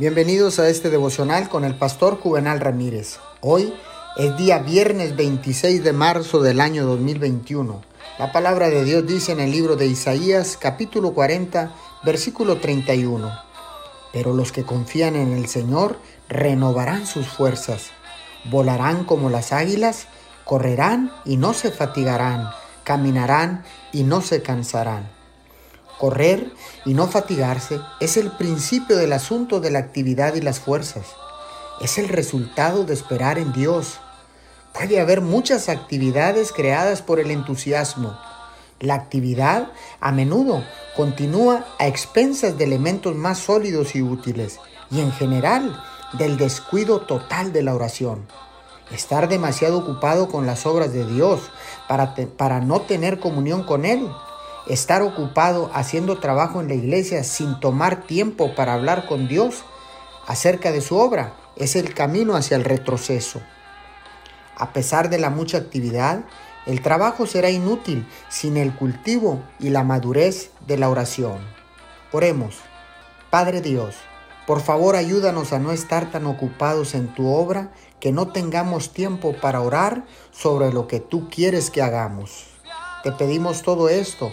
Bienvenidos a este devocional con el pastor Juvenal Ramírez. Hoy es día viernes 26 de marzo del año 2021. La palabra de Dios dice en el libro de Isaías capítulo 40 versículo 31. Pero los que confían en el Señor renovarán sus fuerzas, volarán como las águilas, correrán y no se fatigarán, caminarán y no se cansarán. Correr y no fatigarse es el principio del asunto de la actividad y las fuerzas. Es el resultado de esperar en Dios. Puede haber muchas actividades creadas por el entusiasmo. La actividad a menudo continúa a expensas de elementos más sólidos y útiles y en general del descuido total de la oración. Estar demasiado ocupado con las obras de Dios para, para no tener comunión con Él estar ocupado haciendo trabajo en la iglesia sin tomar tiempo para hablar con Dios acerca de su obra es el camino hacia el retroceso. A pesar de la mucha actividad, el trabajo será inútil sin el cultivo y la madurez de la oración. Oremos. Padre Dios, por favor ayúdanos a no estar tan ocupados en tu obra que no tengamos tiempo para orar sobre lo que tú quieres que hagamos. Te pedimos todo esto